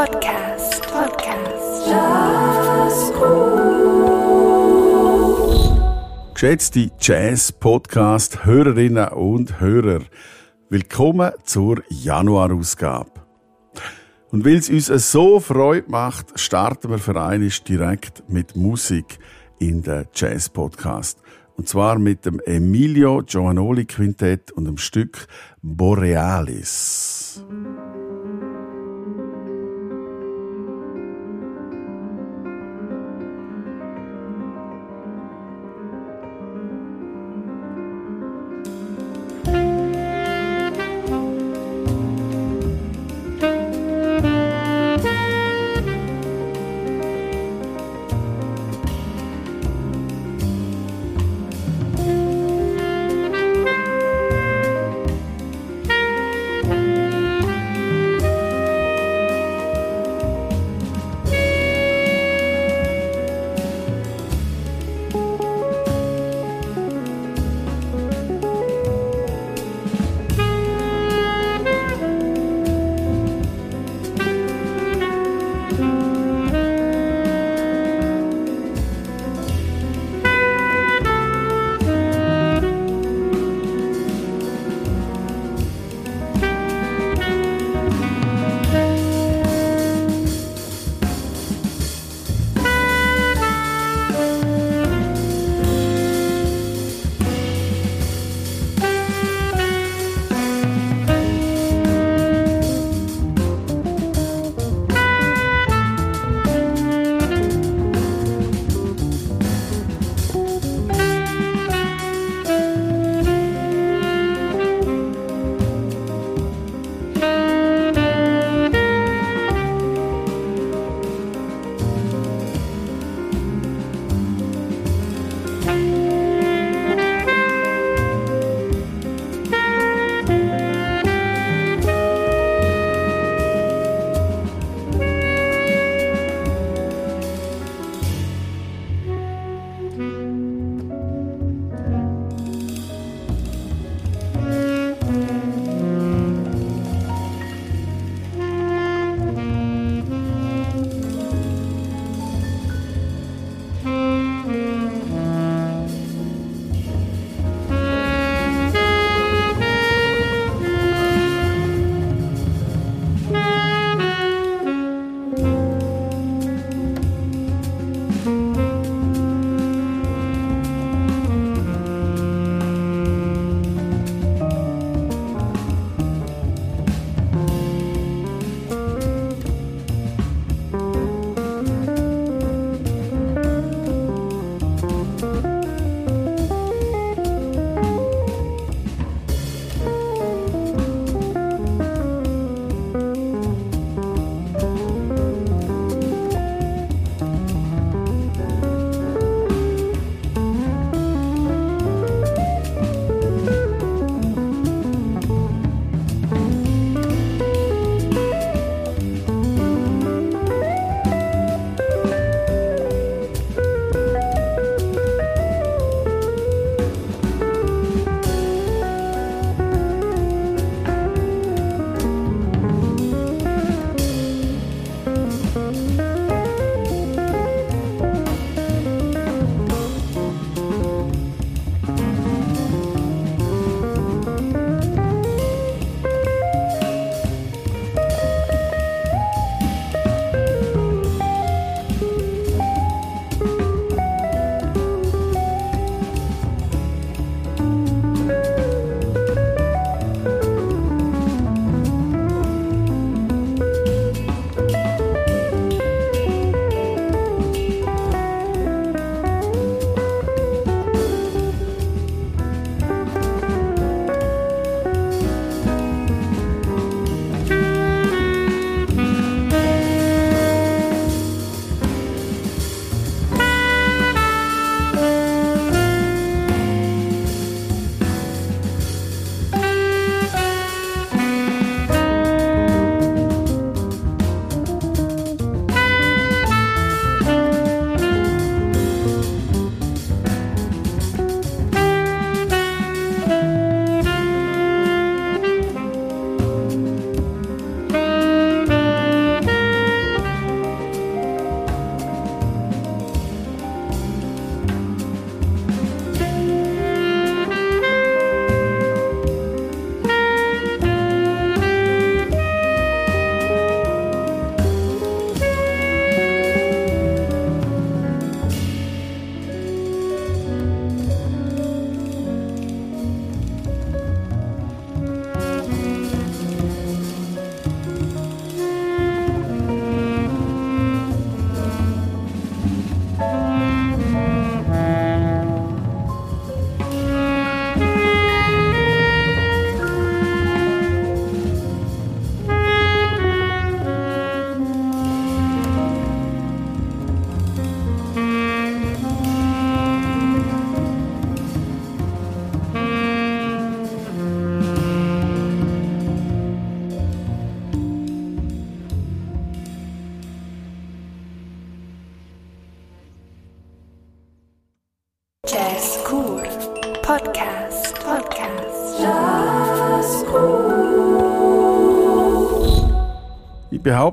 Podcast. Podcast. Geschätzte Jazz-Podcast-Hörerinnen und Hörer, willkommen zur Januarausgabe. Und weil es uns so Freude macht, starten wir einmal direkt mit Musik in den Jazz-Podcast. Und zwar mit dem Emilio Giovanoli Quintett und dem Stück Borealis.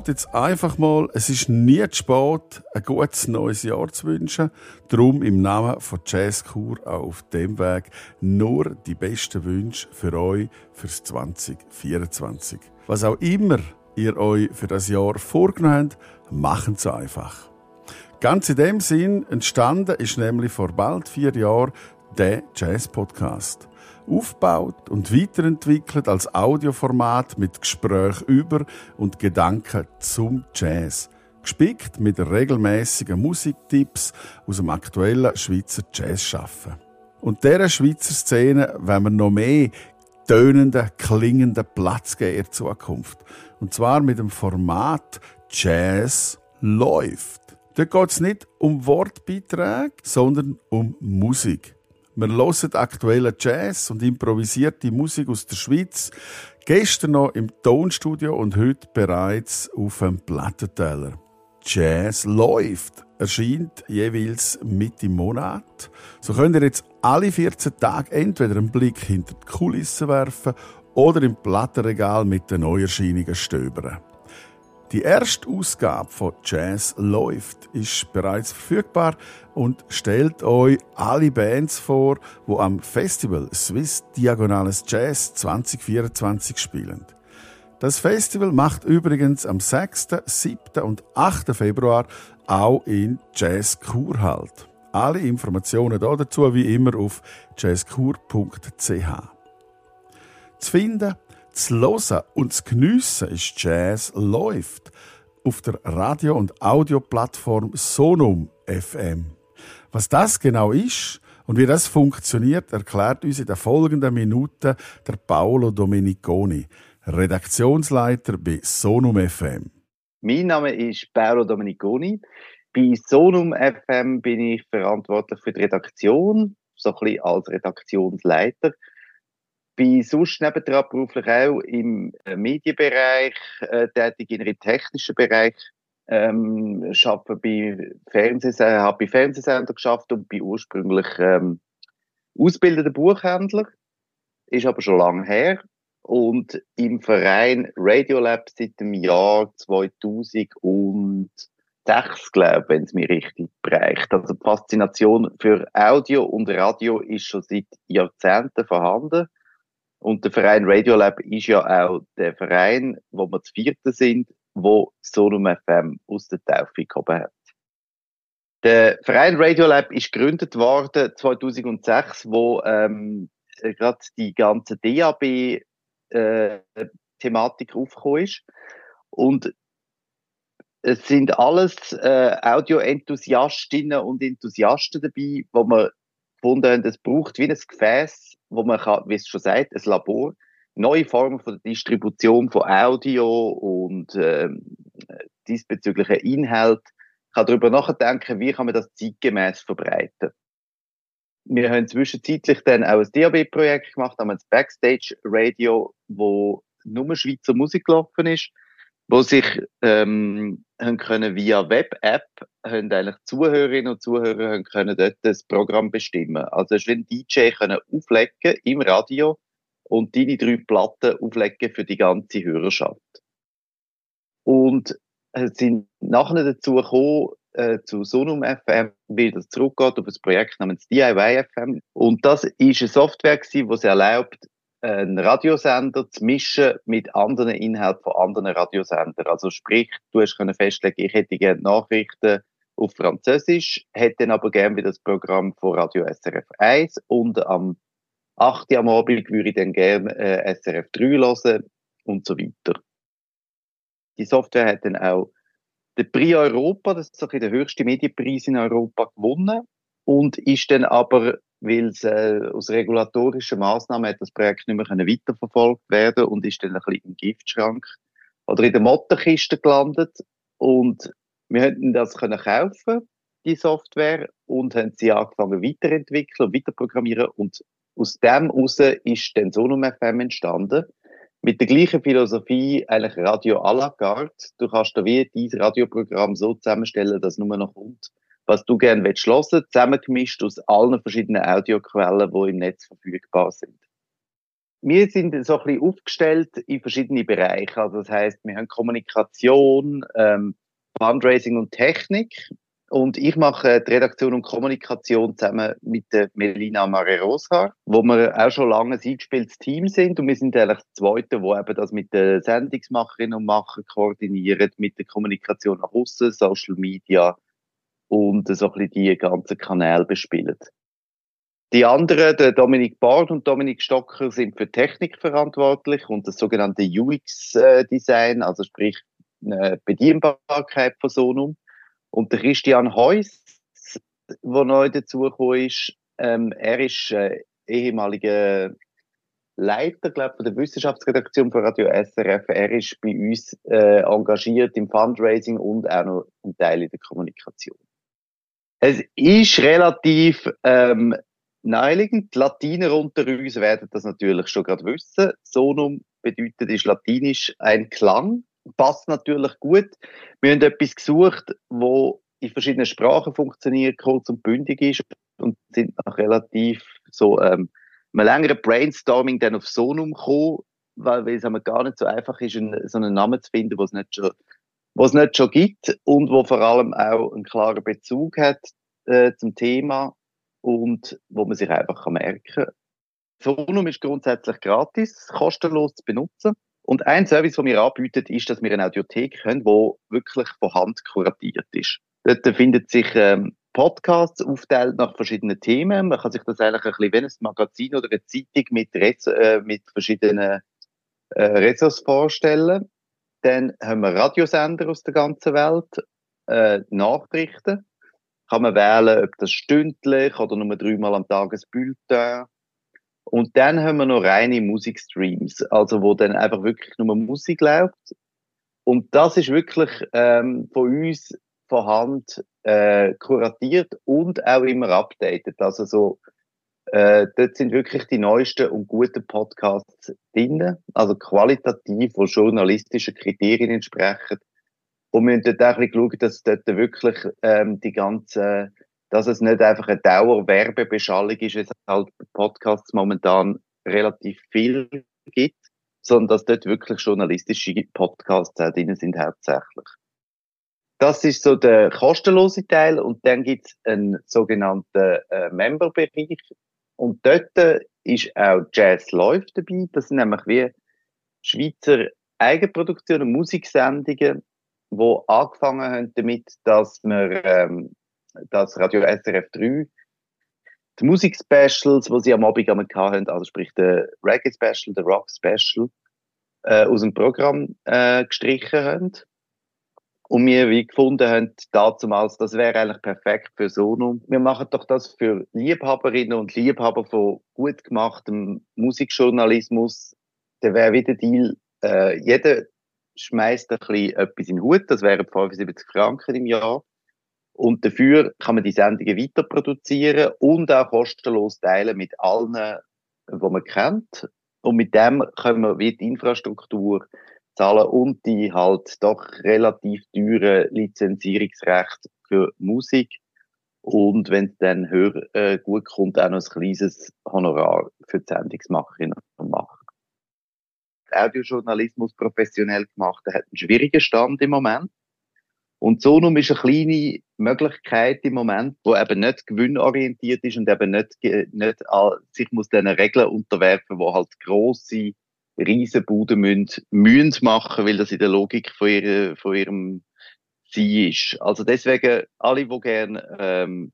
Behaupte jetzt einfach mal, es ist nie zu spät, ein gutes neues Jahr zu wünschen. Darum im Namen von Jazzkur auf dem Weg nur die besten Wünsche für euch fürs 2024. Was auch immer ihr euch für das Jahr vorgenommen habt, machen es einfach. Ganz in dem Sinn entstanden ist nämlich vor bald vier Jahren der Jazz-Podcast. Aufgebaut und weiterentwickelt als Audioformat mit Gespräch über und Gedanken zum Jazz. Gespickt mit regelmäßigen Musiktipps aus dem aktuellen Schweizer Jazz schaffen. Und dieser Schweizer Szene wenn wir noch mehr tönenden, klingenden Platz geben in Zukunft. Und zwar mit dem Format Jazz läuft. Dort geht es nicht um Wortbeiträge, sondern um Musik. Wir hören aktuellen Jazz und improvisierte Musik aus der Schweiz. Gestern noch im Tonstudio und heute bereits auf dem Plattenteller. Jazz läuft erscheint jeweils Mitte Monat. So könnt ihr jetzt alle 14 Tage entweder einen Blick hinter die Kulissen werfen oder im Plattenregal mit den Neuerscheinungen stöbern. Die erste Ausgabe von Jazz läuft ist bereits verfügbar und stellt euch alle Bands vor, wo am Festival Swiss Diagonales Jazz 2024 spielen. Das Festival macht übrigens am 6., 7. und 8. Februar auch in Jazz Kur halt. Alle Informationen dazu wie immer auf jazzkur.ch. Zu finden zu hören und zu geniessen ist Jazz läuft auf der Radio- und Audioplattform Sonum FM. Was das genau ist und wie das funktioniert, erklärt uns in den folgenden Minuten der Paolo Domeniconi, Redaktionsleiter bei Sonum FM. Mein Name ist Paolo Domeniconi. Bei Sonum FM bin ich verantwortlich für die Redaktion, so ein bisschen als Redaktionsleiter bin sonst nebendran beruflich auch im äh, Medienbereich äh, tätig, in einem technischen Bereich. Ähm, arbeite bei Fernsehsender, habe bei Fernsehsendern geschafft und bin ursprünglich ähm, ausgebildeter Buchhändler. Ist aber schon lange her. Und im Verein Radiolab seit dem Jahr 2006, glaube ich, wenn es mir richtig bereicht. Also die Faszination für Audio und Radio ist schon seit Jahrzehnten vorhanden. Und der Verein Radiolab ist ja auch der Verein, wo wir zu vierten sind, wo Sonum FM aus der Taufe gekommen hat. Der Verein Radiolab ist gegründet worden 2006, wo ähm, gerade die ganze DAB äh, aufgekommen ist. Und es sind alles äh, Audio-Enthusiastinnen und Enthusiasten dabei, wo man gefunden haben, es braucht wie ein Gefäß, wo man kann, wie es schon sagt, ein Labor, neue Formen von der Distribution von Audio und äh, diesbezüglichen Inhalt, kann darüber nachdenken, wie kann man das zeitgemäß verbreiten. Wir haben zwischenzeitlich dann auch ein DAB-Projekt gemacht, haben ein Backstage-Radio, wo nur Schweizer Musik gelaufen ist, wo sich ähm, haben können via Web-App haben eigentlich Zuhörerinnen und Zuhörer haben können dort das Programm bestimmen. Also es ein DJ können auflegen im Radio und deine drei Platten auflegen für die ganze Hörerschaft. Und es sind nachher dazu gekommen, äh, zu Sonum FM, wie das zurückgeht auf ein Projekt namens DIY FM. Und das ist eine Software die es erlaubt, einen Radiosender zu mischen mit anderen Inhalten von anderen Radiosendern. Also sprich, du hast können festlegen, ich hätte gerne Nachrichten auf Französisch, hätte dann aber gerne wieder das Programm von Radio SRF 1 und am 8. am Abend würde ich dann gerne äh, SRF 3 hören und so weiter. Die Software hat dann auch den Prix Europa, das ist so der höchste Medienpreis in Europa, gewonnen und ist dann aber weil es äh, aus regulatorischen Maßnahmen hat das Projekt nicht mehr weiterverfolgt werden und ist dann ein bisschen im Giftschrank oder in der Mottenkiste gelandet. Und wir hätten das können kaufen die Software und haben sie angefangen weiterentwickeln und weiterprogrammieren. Und aus dem heraus ist dann Sonum FM entstanden. Mit der gleichen Philosophie eigentlich Radio à la carte. Du kannst da wie dein Radioprogramm so zusammenstellen, dass nur noch kommt, was du gerne willst hören, zusammengemischt aus allen verschiedenen Audioquellen, die im Netz verfügbar sind. Wir sind so ein bisschen aufgestellt in verschiedene Bereiche. Also das heißt, wir haben Kommunikation, ähm, Fundraising und Technik. Und ich mache die Redaktion und Kommunikation zusammen mit der Melina Mare-Rosa, wo wir auch schon lange ein eingespieltes Team sind. Und wir sind eigentlich das Zweite, wo eben das mit den Sendungsmacherinnen und Machern koordiniert, mit der Kommunikation nach außen, Social Media und so ein bisschen die ganzen Kanäle bespielen. Die anderen, der Dominik Bard und Dominik Stocker, sind für Technik verantwortlich und das sogenannte UX-Design, also sprich eine Bedienbarkeit von Sonum. Und der Christian Heuss, der neu dazugekommen ist, ähm, er ist äh, ehemaliger Leiter, glaube von der Wissenschaftsredaktion von Radio SRF. Er ist bei uns äh, engagiert im Fundraising und auch noch ein Teil in der Kommunikation. Es ist relativ ähm, naheliegend. Die Latiner unter uns werden das natürlich schon gerade wissen. Sonum bedeutet ist latinisch ein Klang. Passt natürlich gut. Wir haben etwas gesucht, wo in verschiedenen Sprachen funktioniert, kurz und bündig ist und sind nach relativ so ähm, einem längeren Brainstorming dann auf Sonum gekommen, weil, weil es gar nicht so einfach ist, einen, so einen Namen zu finden, was es nicht schon was nicht schon gibt und wo vor allem auch einen klaren Bezug hat äh, zum Thema und wo man sich einfach kann merken kann. Sonum ist grundsätzlich gratis, kostenlos zu benutzen. Und ein Service, den wir anbieten, ist, dass wir eine Audiothek haben, die wirklich von Hand kuratiert ist. Dort findet sich ähm, Podcasts aufteilt nach verschiedenen Themen. Man kann sich das eigentlich ein bisschen wie ein Magazin oder eine Zeitung mit, Res äh, mit verschiedenen äh, Ressorts vorstellen. Dann haben wir Radiosender aus der ganzen Welt, äh, Nachrichten, kann man wählen, ob das stündlich oder nur dreimal am Tag ein Bulletin. Und dann haben wir noch reine Musikstreams, also wo dann einfach wirklich nur Musik läuft. Und das ist wirklich ähm, von uns von Hand äh, kuratiert und auch immer updated. Also so, äh, dort sind wirklich die neuesten und guten Podcasts drin, also qualitativ, wo journalistischen Kriterien entsprechen. Und wir müssen dort auch ein bisschen schauen, dass dort wirklich ähm, die ganze, dass es nicht einfach eine Dauerwerbebeschallung ist, es halt Podcasts momentan relativ viel gibt, sondern dass dort wirklich journalistische Podcasts auch drin sind hauptsächlich. Das ist so der kostenlose Teil und dann gibt es einen sogenannten äh, Member-Bereich und dort ist auch Jazz Läuft dabei. Das sind nämlich wie Schweizer Eigenproduktionen, Musiksendungen, wo angefangen haben damit, dass wir ähm, das Radio SRF 3 die Musik-Specials, die sie am Abend einmal hatten, also sprich der Reggae-Special, der Rock-Special, äh, aus dem Programm äh, gestrichen haben. Und wir wie gefunden haben, damals, das wäre eigentlich perfekt für Sonum. Wir machen doch das für Liebhaberinnen und Liebhaber von gut gemachtem Musikjournalismus. Der wäre wieder Deal, äh, jeder schmeißt ein bisschen etwas in den Hut, das wären 75 Franken im Jahr. Und dafür kann man die Sendungen weiter produzieren und auch kostenlos teilen mit allen, die man kennt. Und mit dem können wir wie die Infrastruktur zahlen und die halt doch relativ teure Lizenzierungsrecht für Musik. Und wenn es dann hör, äh, gut kommt, auch noch ein kleines Honorar für die Sendungsmacherinnen und Macher. Audiojournalismus professionell gemacht, hat einen schwierigen Stand im Moment. Und Sonum ist eine kleine Möglichkeit im Moment, wo eben nicht gewinnorientiert ist und eben nicht, nicht sich muss diesen Regeln unterwerfen, wo halt grosse Riesenbuden müssen, müssen machen, weil das in der Logik von, ihrer, von ihrem Sein ist. Also deswegen, alle, die gerne, ähm,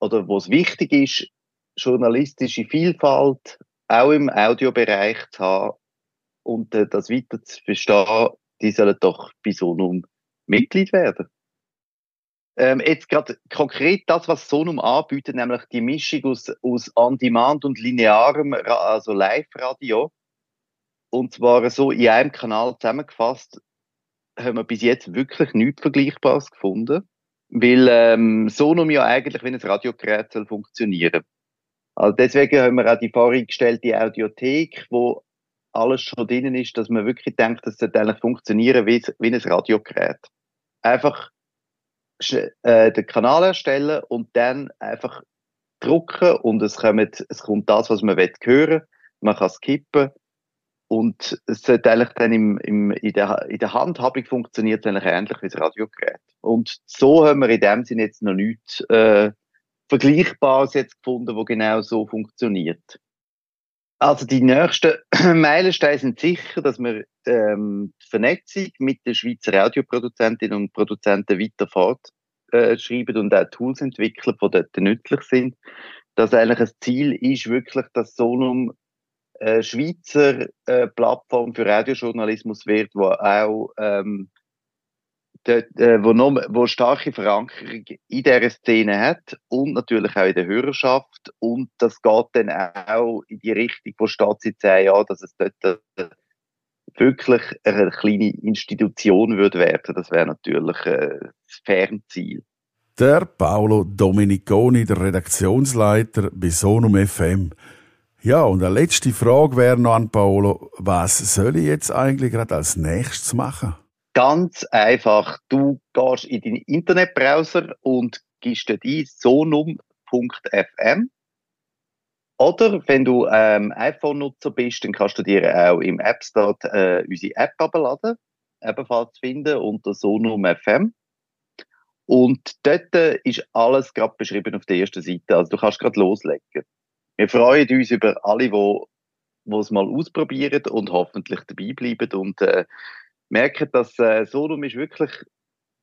oder wo es wichtig ist, journalistische Vielfalt auch im Audiobereich zu haben, und äh, das weiter zu verstehen, die sollen doch bei Sonum Mitglied werden. Ähm, jetzt gerade konkret das, was Sonum anbietet, nämlich die Mischung aus, aus On-Demand und linearem, also Live-Radio. Und zwar so in einem Kanal zusammengefasst, haben wir bis jetzt wirklich nichts Vergleichbares gefunden. Weil ähm, Sonum ja eigentlich wie ein Radiogerät soll funktionieren. Also deswegen haben wir auch die vorgestellte Audiothek, wo alles schon drin ist, dass man wirklich denkt, dass das eigentlich funktionieren wie, wie ein Radiogerät. Einfach äh, den Kanal erstellen und dann einfach drucken und es kommt, es kommt das, was man hören will. Man kann skippen und es sollte eigentlich dann im, im, in, der, in der Handhabung funktioniert eigentlich ähnlich wie das Radiogerät. Und so haben wir in dem Sinne jetzt noch nichts äh, Vergleichbares jetzt gefunden, wo genau so funktioniert. Also die nächsten Meilensteine sind sicher, dass wir ähm, die Vernetzung mit den Schweizer Radioproduzentinnen und Produzenten weiter fortschreiben äh, und auch Tools entwickeln, die dort nützlich sind. Dass eigentlich ein Ziel ist, wirklich, dass Sonum äh, Schweizer äh, Plattform für Radiojournalismus wird, wo auch ähm, dort, äh, wo, noch, wo starke Verankerung in dieser Szene hat und natürlich auch in der Hörerschaft. Und das geht dann auch in die Richtung, wo steht seit zehn Jahren, dass es dort äh, wirklich eine kleine Institution würde werden. Das wäre natürlich äh, das Fernziel. Der Paolo Domeniconi, der Redaktionsleiter bei Sonum FM. Ja, und eine letzte Frage wäre noch an Paolo. Was soll ich jetzt eigentlich gerade als nächstes machen? Ganz einfach. Du gehst in deinen Internetbrowser und gibst dort ein sonum.fm. Oder wenn du ähm, iPhone-Nutzer bist, dann kannst du dir auch im App Store äh, unsere App abladen, ebenfalls finden unter Sonum FM. Und dort ist alles gerade beschrieben auf der ersten Seite. Also du kannst gerade loslegen. Wir freuen uns über alle, die es mal ausprobieren und hoffentlich dabei bleiben und äh, merken, dass äh, Solum ist wirklich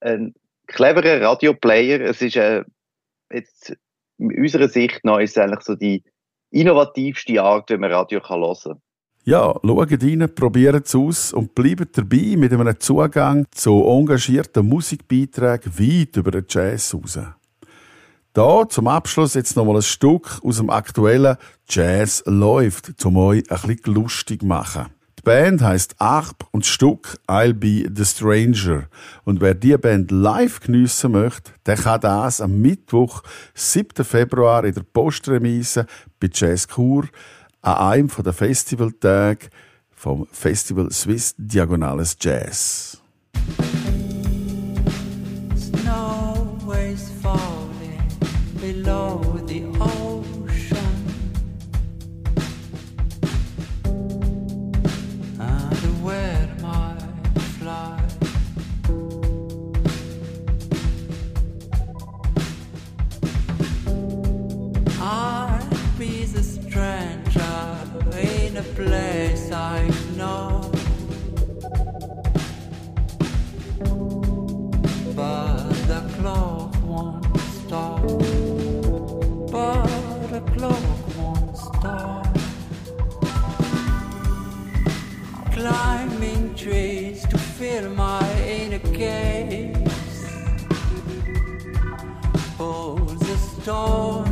ein cleverer Radioplayer. Es ist äh, jetzt in unserer Sicht noch ist eigentlich so die innovativste Art, wie man Radio kann hören kann. Ja, schaut rein, probiert es aus und bleibt dabei mit einem Zugang zu engagierten Musikbeiträgen weit über den Jazz raus. Da zum Abschluss jetzt nochmal ein Stück aus dem aktuellen Jazz läuft, um euch ein bisschen lustig machen. Die Band heißt Arp und das Stück I'll Be the Stranger. Und wer die Band live geniessen möchte, der kann das am Mittwoch, 7. Februar in der Postremise bei Jazz Kur an einem der Festivaltage vom Festival Swiss Diagonales Jazz. know. climbing trees to fill my inner case. Holds a storm.